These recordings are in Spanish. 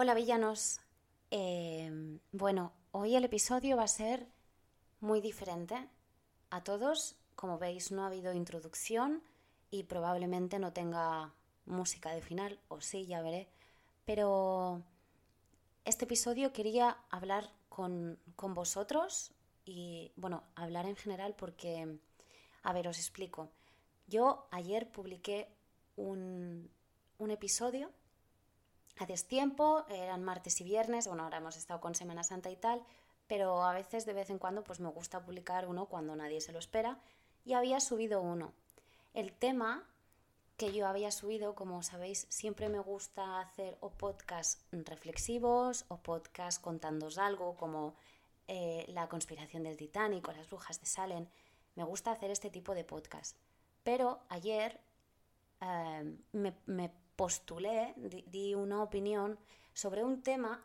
Hola villanos. Eh, bueno, hoy el episodio va a ser muy diferente. A todos, como veis, no ha habido introducción y probablemente no tenga música de final, o sí, ya veré. Pero este episodio quería hablar con, con vosotros y, bueno, hablar en general porque, a ver, os explico. Yo ayer publiqué un, un episodio a destiempo, eran martes y viernes, bueno, ahora hemos estado con Semana Santa y tal, pero a veces de vez en cuando pues me gusta publicar uno cuando nadie se lo espera y había subido uno. El tema que yo había subido, como sabéis, siempre me gusta hacer o podcasts reflexivos o podcasts contándos algo como eh, la conspiración del Titanic o las brujas de Salem. Me gusta hacer este tipo de podcast. Pero ayer eh, me, me postulé, di, una opinión sobre un tema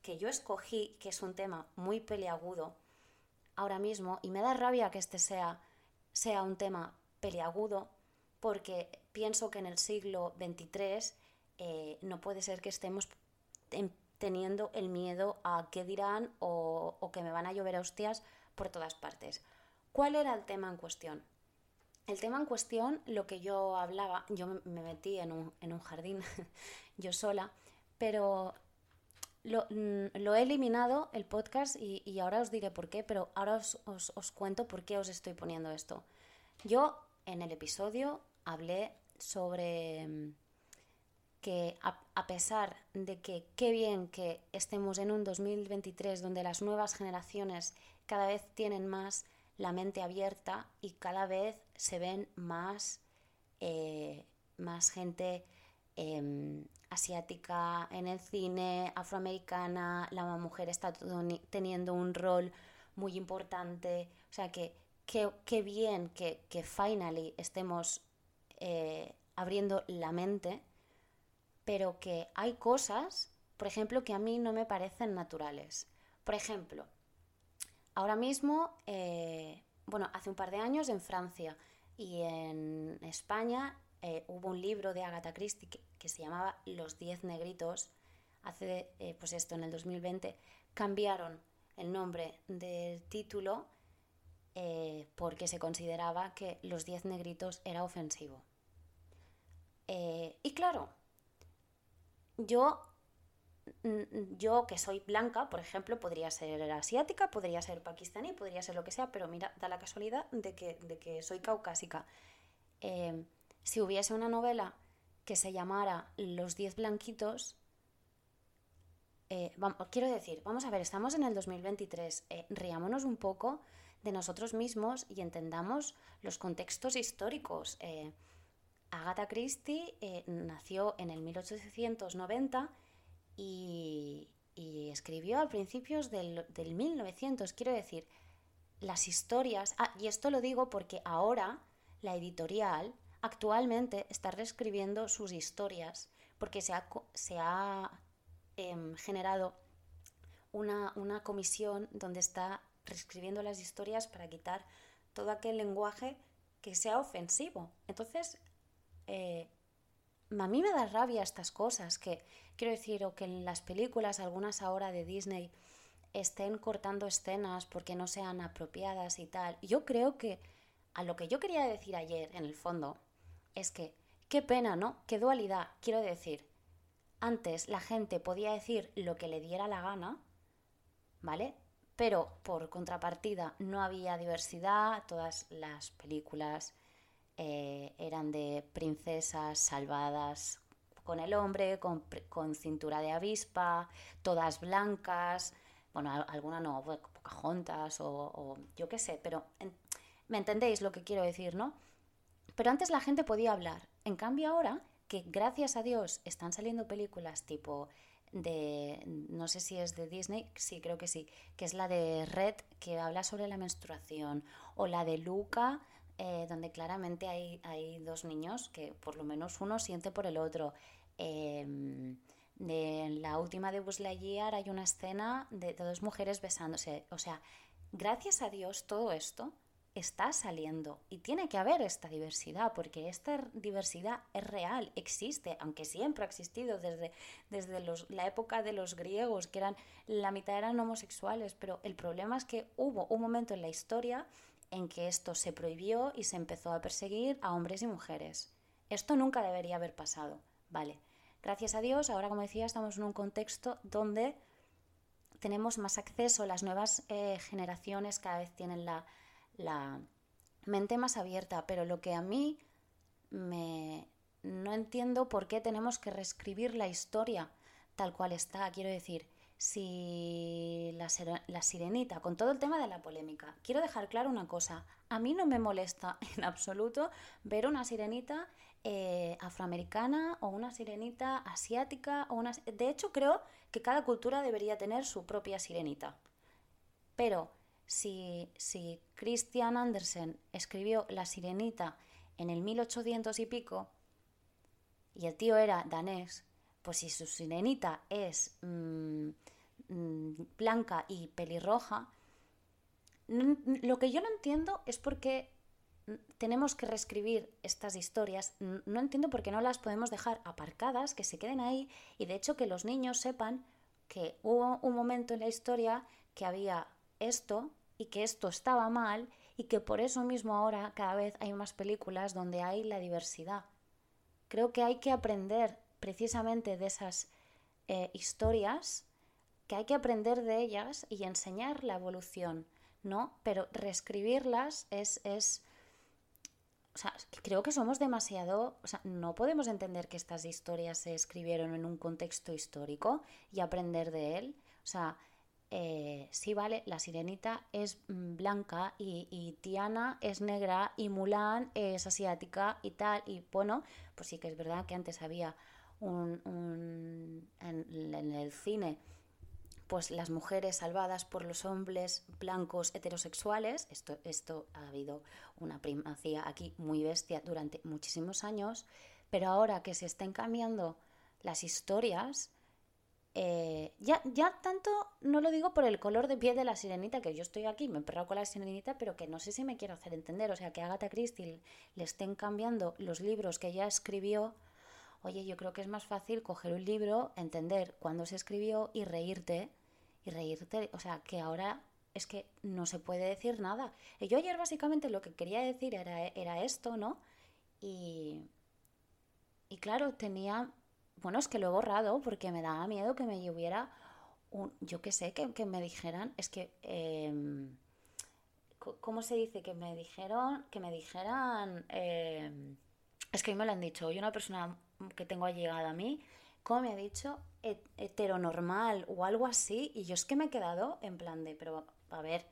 que yo escogí, que es un tema muy peliagudo ahora mismo, y me da rabia que este sea, sea un tema peliagudo, porque pienso que en el siglo XXIII eh, no puede ser que estemos teniendo el miedo a qué dirán o, o que me van a llover hostias por todas partes. ¿Cuál era el tema en cuestión? El tema en cuestión, lo que yo hablaba, yo me metí en un, en un jardín yo sola, pero lo, mm, lo, he eliminado el podcast y, y, ahora os diré por qué, pero ahora os, os, os, cuento por qué os estoy poniendo esto. Yo en el episodio hablé sobre mm, que a, a pesar de que qué bien que estemos en un 2023 donde las nuevas generaciones cada vez tienen más la mente abierta y cada vez se ven más, eh, más gente em, asiática en el cine, afroamericana, la mujer está teniendo un rol muy importante. O sea que qué bien que, que finally estemos eh, abriendo la mente, pero que hay cosas, por ejemplo, que a mí no me parecen naturales. Por ejemplo, Ahora mismo, eh, bueno, hace un par de años en Francia y en España eh, hubo un libro de Agatha Christie que, se llamaba Los Diez Negritos. Hace, eh, pues esto, en el 2020, cambiaron el nombre del título porque se consideraba que Los Diez Negritos era ofensivo. y claro, yo yo que soy blanca, por ejemplo, podría ser asiática, podría ser pakistaní, podría ser lo que sea, pero mira, da la casualidad de que, de que soy caucásica. Em, si hubiese una novela que se llamara Los Diez Blanquitos, eh, quiero decir, vamos a ver, estamos en el 2023, eh, riámonos un poco de nosotros mismos y entendamos los contextos históricos. Eh, Agatha Christie nació en el 1890 y, escribió a principios del, 1900, quiero decir, las historias, ah, y esto lo digo porque ahora la editorial actualmente está reescribiendo sus historias porque se ha, se ha em, generado una, una, comisión donde está reescribiendo las historias para quitar todo aquel lenguaje que sea ofensivo. Entonces, eh, a mí me da rabia estas cosas, que quiero decir, o que en las películas, algunas ahora de Disney, estén cortando escenas porque no sean apropiadas y tal. Yo creo que a lo que yo quería decir ayer, en el fondo, es que qué pena, ¿no? Qué dualidad. Quiero decir, antes la gente podía decir lo que le diera la gana, ¿vale? Pero por contrapartida no había diversidad, todas las películas eh, eran de princesas salvadas con el hombre, con, cintura de avispa, todas blancas, bueno, alguna no, Pocahontas o, o yo qué sé, pero me entendéis lo que quiero decir, ¿no? Pero antes la gente podía hablar. En cambio ahora, que gracias a Dios están saliendo películas tipo de, no sé si es de Disney, sí, creo que sí, que es la de Red, que habla sobre la menstruación, o la de Luca, eh, donde claramente hay, hay, dos niños que por lo menos uno siente por el otro. Eh, de la última de Buzz Lightyear hay una escena de, dos mujeres besándose. O sea, gracias a Dios todo esto está saliendo y tiene que haber esta diversidad porque esta diversidad es real, existe, aunque siempre ha existido desde, desde la época de los griegos, que eran la mitad eran homosexuales, pero el problema es que hubo un momento en la historia en que esto se prohibió y se empezó a perseguir a hombres y mujeres. Esto nunca debería haber pasado, ¿vale? Gracias a Dios, ahora como decía, estamos en un contexto donde tenemos más acceso, las nuevas eh, generaciones cada vez tienen la, la mente más abierta, pero lo que a mí me... no entiendo por qué tenemos que reescribir la historia tal cual está. Quiero decir, si la, la, sirenita, con todo el tema de la polémica, quiero dejar claro una cosa, a mí no me molesta en absoluto ver una sirenita eh, afroamericana o una sirenita asiática o una... De hecho, creo que cada cultura debería tener su propia sirenita. Pero si, si Christian Andersen escribió La Sirenita en el 1800 y pico, y el tío era danés, pues si su sirenita es mm, mm, blanca y pelirroja, lo que yo no entiendo es por qué tenemos que reescribir estas historias. No entiendo por qué no las podemos dejar aparcadas, que se queden ahí y de hecho que los niños sepan que hubo un momento en la historia que había esto y que esto estaba mal y que por eso mismo ahora cada vez hay más películas donde hay la diversidad. Creo que hay que aprender precisamente de esas eh, historias, que hay que aprender de ellas y enseñar la evolución, ¿no? Pero reescribirlas es, es o sea, creo que somos demasiado, o sea, no podemos entender que estas historias se escribieron en un contexto histórico y aprender de él. O sea, eh, sí, vale, la sirenita es mm, blanca y, Tiana es negra y Mulan es asiática y tal. Y bueno, pues sí que es verdad que antes había un, en, el cine pues las mujeres salvadas por los hombres blancos heterosexuales, esto, esto ha habido una primacía aquí muy bestia durante muchísimos años, pero ahora que se estén cambiando las historias, eh, ya, ya tanto no lo digo por el color de piel de la sirenita, que yo estoy aquí, me he perrado con la sirenita, pero que no sé si me quiero hacer entender. O sea, que a Agatha Christie le estén cambiando los libros que ella escribió. Oye, yo creo que es más fácil coger un libro, entender cuándo se escribió y reírte. Y reírte. O sea, que ahora es que no se puede decir nada. Y yo ayer básicamente lo que quería decir era, era esto, ¿no? Y, y claro, tenía bueno, es que lo he borrado porque me daba miedo que me lloviera un, yo qué sé, que, me dijeran, es que, em, ¿cómo se dice? Que me dijeron, que me dijeran, em, es que a mí me lo han dicho, hoy una persona que tengo allegada a mí, ¿cómo me ha dicho? heteronormal o algo así, y yo es que me he quedado en plan de, pero a ver,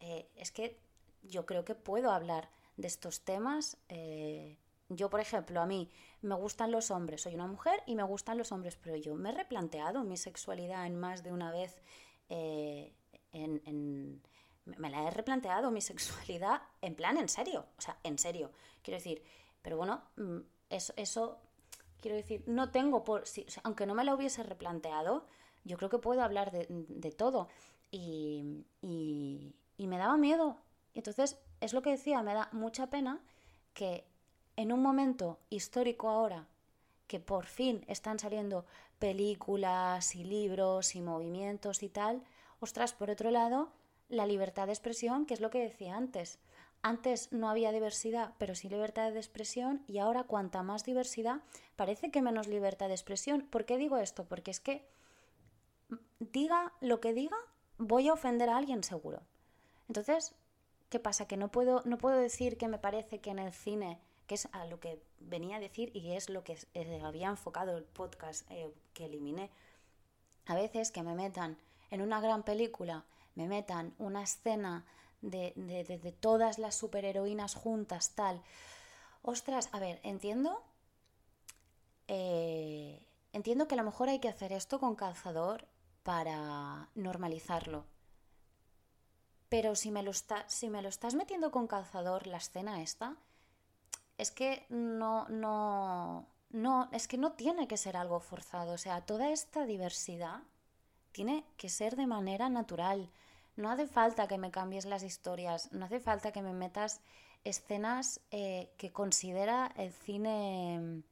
eh, es que yo creo que puedo hablar de estos temas eh, yo, por ejemplo, a mí me gustan los hombres, soy una mujer y me gustan los hombres, pero yo me he replanteado mi sexualidad en más de una vez. Eh, me la he replanteado mi sexualidad en plan en serio, o sea, en serio. Quiero decir, pero bueno, mm, eso, eso quiero decir, no tengo por. aunque no me la hubiese replanteado, yo creo que puedo hablar de, de todo. Y me daba miedo. Entonces, es lo que decía, me da mucha pena que en un momento histórico ahora que por fin están saliendo películas y libros y movimientos y tal, ostras, por otro lado, la libertad de expresión, que es lo que decía antes. Antes no había diversidad, pero sí libertad de expresión y ahora cuanta más diversidad, parece que menos libertad de expresión. ¿Por qué digo esto? Porque es que diga lo que diga, voy a ofender a alguien seguro. Entonces, ¿qué pasa? Que no puedo, no puedo decir que me parece que en el cine que es a lo que venía a decir y es lo que eh, había enfocado el podcast eh, que eliminé. A veces que me metan en una gran película, me metan una escena de, todas las superheroínas juntas, tal. Ostras, a ver, entiendo. Eh, entiendo que a lo mejor hay que hacer esto con calzador para normalizarlo. Pero si me lo, está, si me lo estás metiendo con calzador, la escena esta, es que no, no, no, es que no tiene que ser algo forzado. O sea, toda esta diversidad tiene que ser de manera natural. No hace falta que me cambies las historias, no hace falta que me metas escenas eh, que considera el cine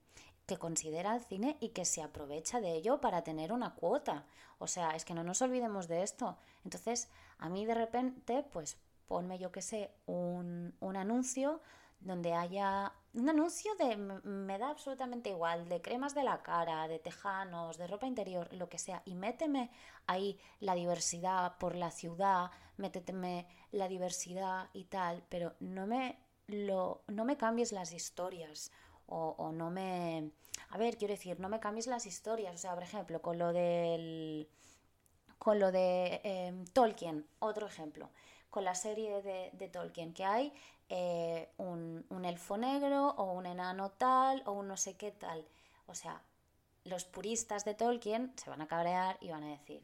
que considera el cine y que se aprovecha de ello para tener una cuota. O sea, es que no nos olvidemos de esto. Entonces, a mí de repente, pues ponme yo que sé, un, un anuncio donde haya un anuncio de, me da absolutamente igual, de cremas de la cara, de tejanos, de ropa interior, lo que sea, y méteme ahí la diversidad por la ciudad, méteteme la diversidad y tal, pero no me, lo, no me cambies las historias o, o no me... A ver, quiero decir, no me cambies las historias, o sea, por ejemplo, con lo del... Con lo de em, Tolkien, otro ejemplo con la serie de, de Tolkien que hay eh, un, elfo negro o un enano tal o un no sé qué tal. O sea, los puristas de Tolkien se van a cabrear y van a decir,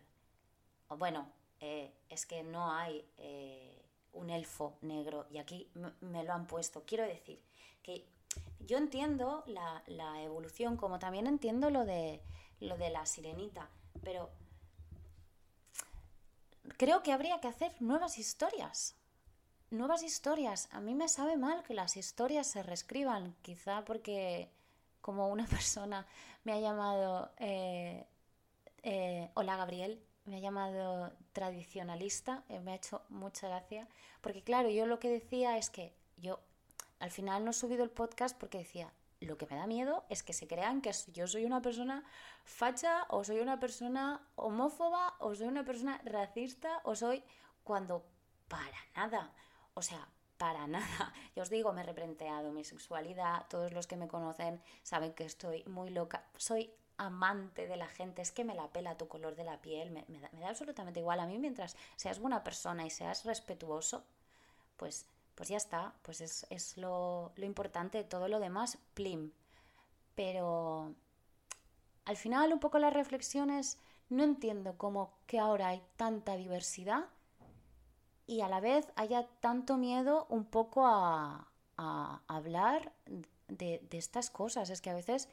bueno, eh, es que no hay eh, un elfo negro y aquí me lo han puesto. Quiero decir que yo entiendo la, la, evolución como también entiendo lo de, lo de la sirenita, pero creo que habría que hacer nuevas historias nuevas historias. A mí me sabe mal que las historias se reescriban, quizá porque como una persona me ha llamado, eh, eh, hola Gabriel, me ha llamado tradicionalista, eh, me ha hecho mucha gracia, porque claro, yo lo que decía es que yo al final no he subido el podcast porque decía, lo que me da miedo es que se crean que yo soy una persona facha o soy una persona homófoba o soy una persona racista o soy cuando para nada. O sea, para nada. Yo os digo, me he reprenteado mi sexualidad. Todos los que me conocen saben que estoy muy loca. Soy amante de la gente, es que me la pela tu color de la piel, me, da, absolutamente igual. A mí mientras seas buena persona y seas respetuoso, pues, pues ya está, pues es, es lo, lo importante, todo lo demás, plim. Pero al final un poco las reflexiones, no entiendo cómo que ahora hay tanta diversidad y a la vez haya tanto miedo un poco a, hablar de, estas cosas. Es que a veces,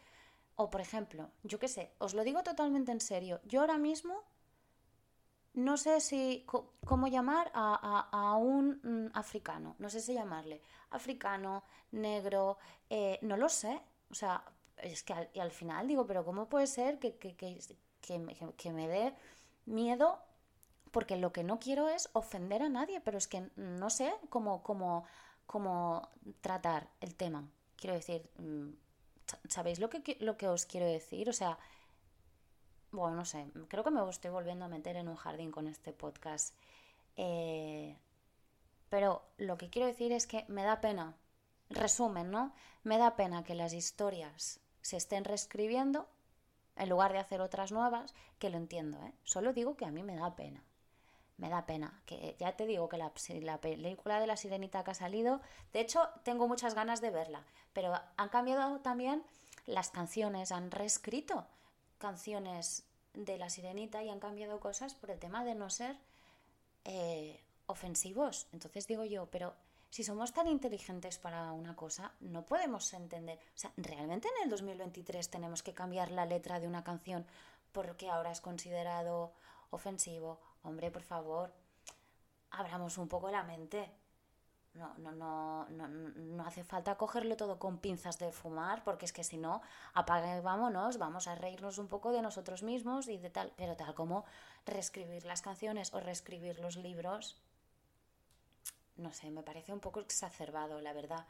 o por ejemplo, yo qué sé, os lo digo totalmente en serio, yo ahora mismo no sé si cómo llamar a, un mm, africano, no sé si llamarle africano, negro, eh, no lo sé. O sea, es que al, final digo, pero ¿cómo puede ser que, que, que me dé miedo porque lo que no quiero es ofender a nadie, pero es que no sé cómo, cómo, cómo tratar el tema. Quiero decir, mm, ¿sabéis lo que, lo que os quiero decir? O sea, bueno, no sé, creo que me estoy volviendo a meter en un jardín con este podcast. Eh, pero lo que quiero decir es que me da pena, resumen, ¿no? Me da pena que las historias se estén reescribiendo en lugar de hacer otras nuevas, que lo entiendo, ¿eh? Solo digo que a mí me da pena me da pena. Que ya te digo que la, la, película de la sirenita que ha salido, de hecho tengo muchas ganas de verla, pero han cambiado también las canciones, han reescrito canciones de la sirenita y han cambiado cosas por el tema de no ser eh, ofensivos. Entonces digo yo, pero si somos tan inteligentes para una cosa, no podemos entender. O sea, ¿realmente en el 2023 tenemos que cambiar la letra de una canción porque ahora es considerado ofensivo hombre, por favor, abramos un poco la mente. No, no, no, no, no hace falta cogerlo todo con pinzas de fumar, porque es que si no, apaga y vámonos, vamos a reírnos un poco de nosotros mismos y de tal, pero tal como reescribir las canciones o reescribir los libros, no sé, me parece un poco exacerbado, la verdad.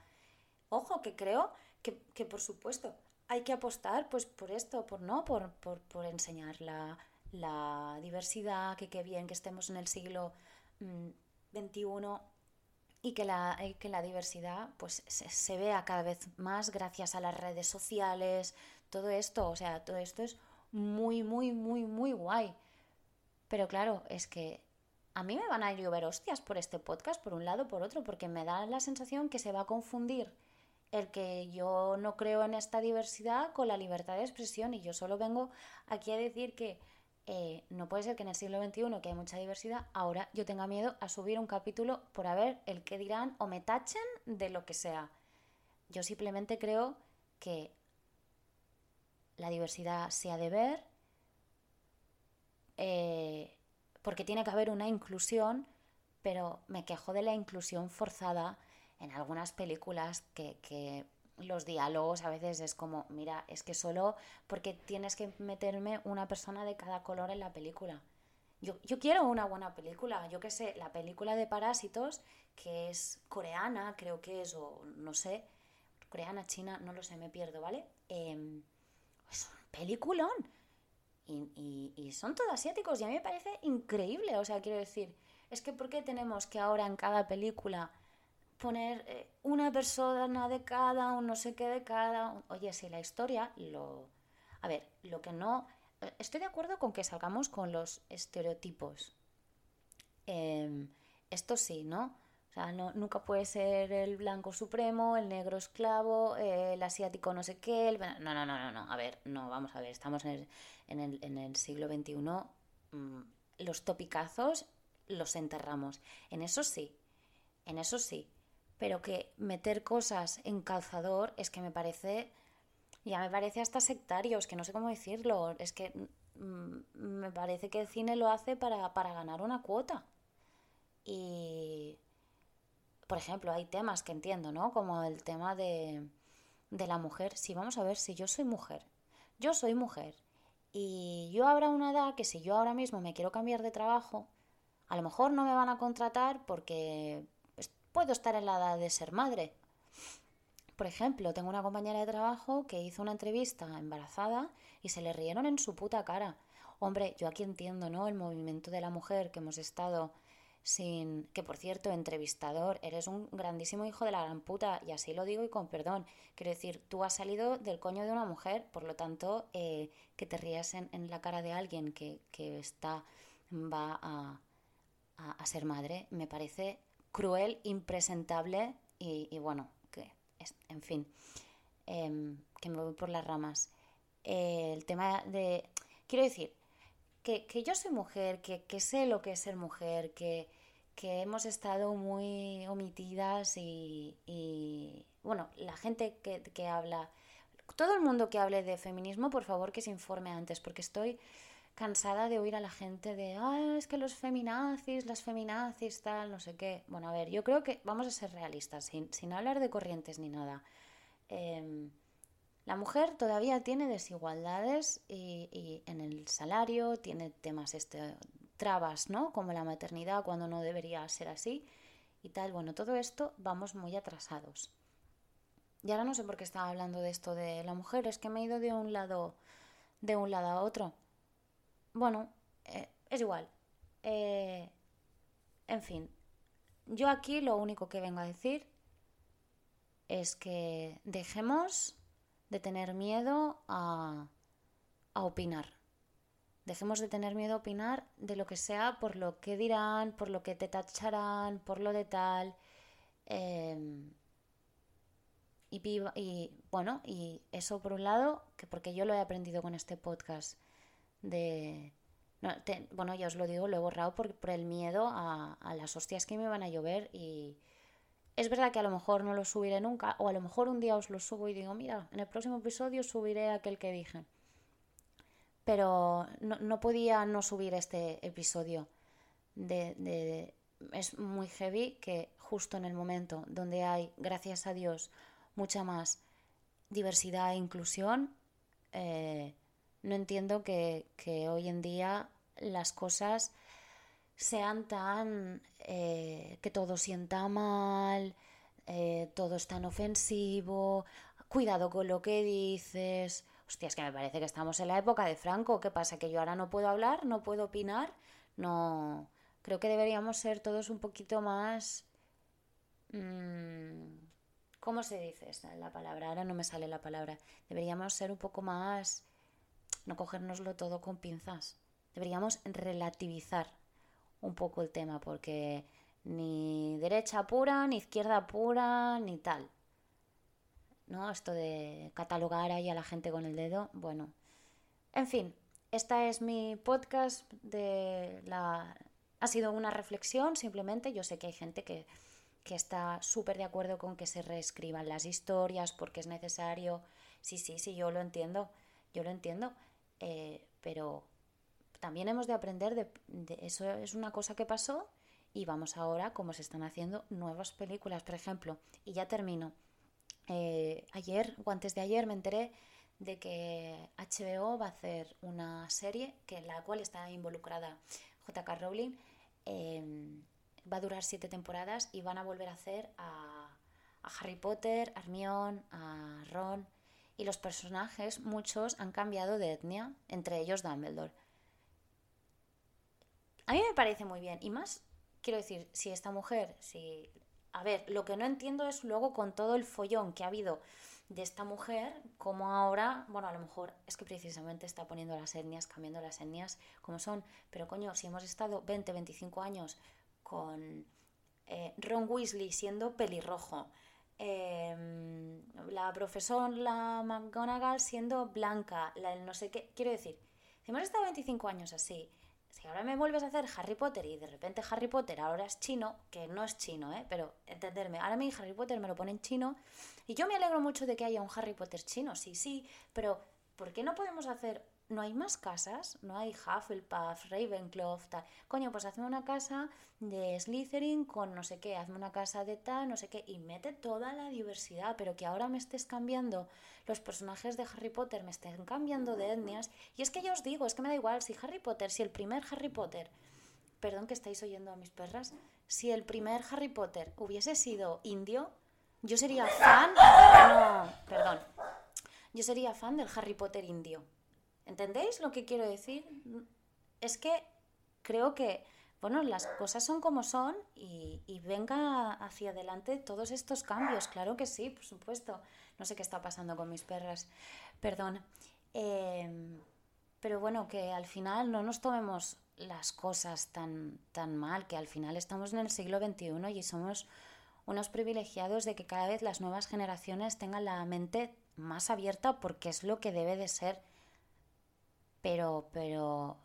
Ojo, que creo que, que por supuesto hay que apostar pues por esto, por no, por, por, por enseñar la, la diversidad, que qué bien que estemos en el siglo XXI mm, y que la, que la diversidad pues, se, vea cada vez más gracias a las redes sociales, todo esto, o sea, todo esto es muy, muy, muy, muy guay. Pero claro, es que a mí me van a llover hostias por este podcast, por un lado, por otro, porque me da la sensación que se va a confundir el que yo no creo en esta diversidad con la libertad de expresión y yo solo vengo aquí a decir que eh, no puede ser que en el siglo XXI, que hay mucha diversidad, ahora yo tenga miedo a subir un capítulo por a ver el que dirán o me tachen de lo que sea. Yo simplemente creo que la diversidad se ha de ver, eh, porque tiene que haber una inclusión, pero me quejo de la inclusión forzada en algunas películas que, que los diálogos a veces es como, mira, es que solo porque tienes que meterme una persona de cada color en la película. Yo, yo quiero una buena película, yo qué sé, la película de Parásitos, que es coreana, creo que es, o no sé, coreana, china, no lo sé, me pierdo, ¿vale? Eh, es un peliculón. Y, y, son todos asiáticos y a mí me parece increíble, o sea, quiero decir, es que ¿por qué tenemos que ahora en cada película poner eh, una persona de cada, un no sé qué de cada? Oye, si la historia lo... A ver, lo que no estoy de acuerdo con que salgamos con los estereotipos. Em, esto sí, ¿no? O sea, no, nunca puede ser el blanco supremo, el negro esclavo, el asiático no sé qué. El... No, no, no, no, no. A ver, no, vamos a ver. Estamos en el, en el, en el siglo XXI. Mm, los topicazos los enterramos. En eso sí, en eso sí. Pero que meter cosas en calzador es que me parece ya me parece hasta sectario, es que no sé cómo decirlo. Es que mm, me parece que el cine lo hace para, para ganar una cuota. Y, por ejemplo, hay temas que entiendo, ¿no? Como el tema de, de la mujer. Si vamos a ver, si yo soy mujer, yo soy mujer, y yo habrá una edad que si yo ahora mismo me quiero cambiar de trabajo, a lo mejor no me van a contratar porque puedo estar en la edad de ser madre por ejemplo, tengo una compañera de trabajo que hizo una entrevista embarazada y se le rieron en su puta cara. Hombre, yo aquí entiendo, ¿no? El movimiento de la mujer que hemos estado sin... Que por cierto, entrevistador, eres un grandísimo hijo de la gran puta y así lo digo y con perdón. Quiero decir, tú has salido del coño de una mujer, por lo tanto, eh, que te rías en, la cara de alguien que, está... va a, a, ser madre, me parece cruel, impresentable y, y bueno, en fin, em, que me voy por las ramas. el tema de... Quiero decir, que, yo soy mujer, que, sé lo que es ser mujer, que, hemos estado muy omitidas y, bueno, la gente que, que, habla, todo el mundo que hable de feminismo, por favor que se informe antes, porque estoy cansada de oír a la gente de, ah, es que los feminazis, las feminazis, tal, no sé qué. Bueno, a ver, yo creo que vamos a ser realistas, sin, sin hablar de corrientes ni nada. Em, la mujer todavía tiene desigualdades y, en el salario, tiene temas este, trabas, ¿no? Como la maternidad cuando no debería ser así y tal. Bueno, todo esto vamos muy atrasados. Y ahora no sé por qué estaba hablando de esto de la mujer, es que me he ido de un lado, de un lado a otro bueno, eh, es igual. Eh, en fin, yo aquí lo único que vengo a decir es que dejemos de tener miedo a, a opinar. Dejemos de tener miedo a opinar de lo que sea por lo que dirán, por lo que te tacharán, por lo de tal. Em, y, y, bueno, y eso por un lado, que porque yo lo he aprendido con este podcast de... bueno, ya os lo digo, lo he borrado por, el miedo a, las hostias que me van a llover y es verdad que a lo mejor no lo subiré nunca o a lo mejor un día os lo subo y digo, mira, en el próximo episodio subiré aquel que dije. Pero no, no podía no subir este episodio. De, de, es muy heavy que justo en el momento donde hay, gracias a Dios, mucha más diversidad e inclusión, eh, no entiendo que, hoy en día las cosas sean tan... Eh, que todo sienta mal, eh, todo es tan ofensivo, cuidado con lo que dices. Hostia, es que me parece que estamos en la época de Franco. ¿Qué pasa? ¿Que yo ahora no puedo hablar? ¿No puedo opinar? No. Creo que deberíamos ser todos un poquito más... Mm, ¿Cómo se dice esta la palabra? Ahora no me sale la palabra. Deberíamos ser un poco más no cogérnoslo todo con pinzas. Deberíamos relativizar un poco el tema porque ni derecha pura, ni izquierda pura, ni tal. ¿No? Esto de catalogar ahí a la gente con el dedo, bueno. En fin, esta es mi podcast de la... Ha sido una reflexión, simplemente. Yo sé que hay gente que, que está súper de acuerdo con que se reescriban las historias porque es necesario. Sí, sí, sí, yo lo entiendo. Yo lo entiendo. Eh, pero también hemos de aprender de, eso es una cosa que pasó y vamos ahora como se están haciendo nuevas películas, por ejemplo. Y ya termino. Eh, ayer o antes de ayer me enteré de que HBO va a hacer una serie que en la cual está involucrada J.K. Rowling. Em, va a durar siete temporadas y van a volver a hacer a, Harry Potter, a Hermione, a Ron. Y los personajes, muchos, han cambiado de etnia, entre ellos Dumbledore. A mí me parece muy bien. Y más, quiero decir, si esta mujer, si... A ver, lo que no entiendo es luego con todo el follón que ha habido de esta mujer, como ahora, bueno, a lo mejor es que precisamente está poniendo las etnias, cambiando las etnias como son, pero coño, si hemos estado 20, 25 años con eh, Ron Weasley siendo pelirrojo, em, la profesora McGonagall siendo blanca, la, no sé qué, quiero decir, si hemos estado 25 años así, si ahora me vuelves a hacer Harry Potter y de repente Harry Potter ahora es chino, que no es chino, ¿eh? pero entenderme, ahora mi Harry Potter me lo pone en chino y yo me alegro mucho de que haya un Harry Potter chino, sí, sí, pero ¿por qué no podemos hacer no hay más casas, no hay Hufflepuff, Ravenclaw, tal. Coño, pues hazme una casa de Slytherin con no sé qué, hazme una casa de tal, no sé qué, y mete toda la diversidad, pero que ahora me estés cambiando los personajes de Harry Potter, me estén cambiando de etnias. Y es que yo os digo, es que me da igual, si Harry Potter, si el primer Harry Potter, perdón que estáis oyendo a mis perras, si el primer Harry Potter hubiese sido indio, yo sería fan, no, perdón, yo sería fan del Harry Potter indio. ¿Entendéis lo que quiero decir? Es que creo que, bueno, las cosas son como son y, venga hacia adelante todos estos cambios. Claro que sí, por supuesto. No sé qué está pasando con mis perras. Perdón. Em, pero bueno, que al final no nos tomemos las cosas tan, tan mal, que al final estamos en el siglo XXI y somos unos privilegiados de que cada vez las nuevas generaciones tengan la mente más abierta porque es lo que debe de ser pero, pero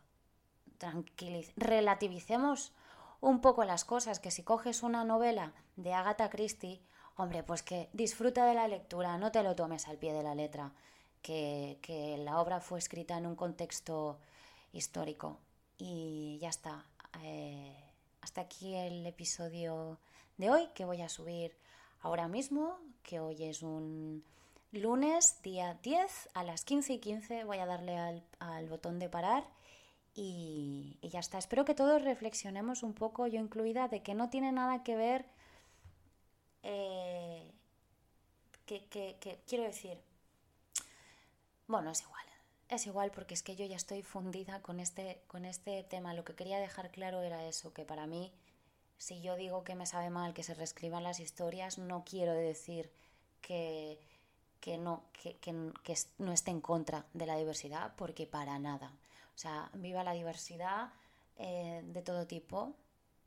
relativicemos un poco las cosas, que si coges una novela de Agatha Christie, hombre, pues que disfruta de la lectura, no te lo tomes al pie de la letra, que, que la obra fue escrita en un contexto histórico. Y ya está. Eh, hasta aquí el episodio de hoy que voy a subir ahora mismo, que hoy es un lunes, día 10, a las 15 y 15 voy a darle al, botón de parar y, ya está. Espero que todos reflexionemos un poco, yo incluida, de que no tiene nada que ver, eh, que, quiero decir, bueno, es igual. Es igual porque es que yo ya estoy fundida con este, con este tema. Lo que quería dejar claro era eso, que para mí, si yo digo que me sabe mal que se reescriban las historias, no quiero decir que, que no, que, no esté en contra de la diversidad, porque para nada. O sea, viva la diversidad eh, de todo tipo,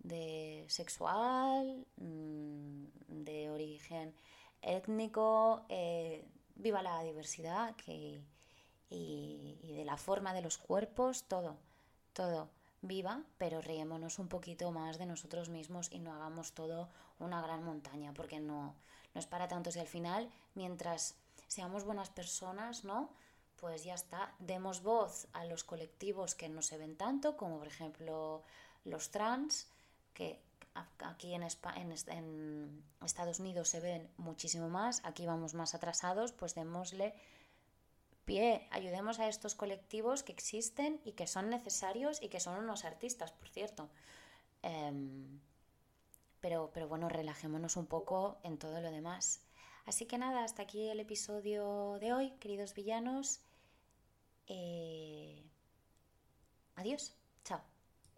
de sexual, mm, de origen étnico, eh, viva la diversidad que, y, de la forma de los cuerpos, todo, todo viva, pero riémonos un poquito más de nosotros mismos y no hagamos todo una gran montaña, porque no, no es para tanto. Si al final, mientras seamos buenas personas, ¿no? Pues ya está, demos voz a los colectivos que no se ven tanto, como por ejemplo los trans, que aquí en, en, Estados Unidos se ven muchísimo más, aquí vamos más atrasados, pues démosle pie, ayudemos a estos colectivos que existen y que son necesarios y que son unos artistas, por cierto. Em, pero, pero bueno, relajémonos un poco en todo lo demás. Así que nada, hasta aquí el episodio de hoy, queridos villanos. Eh, adiós.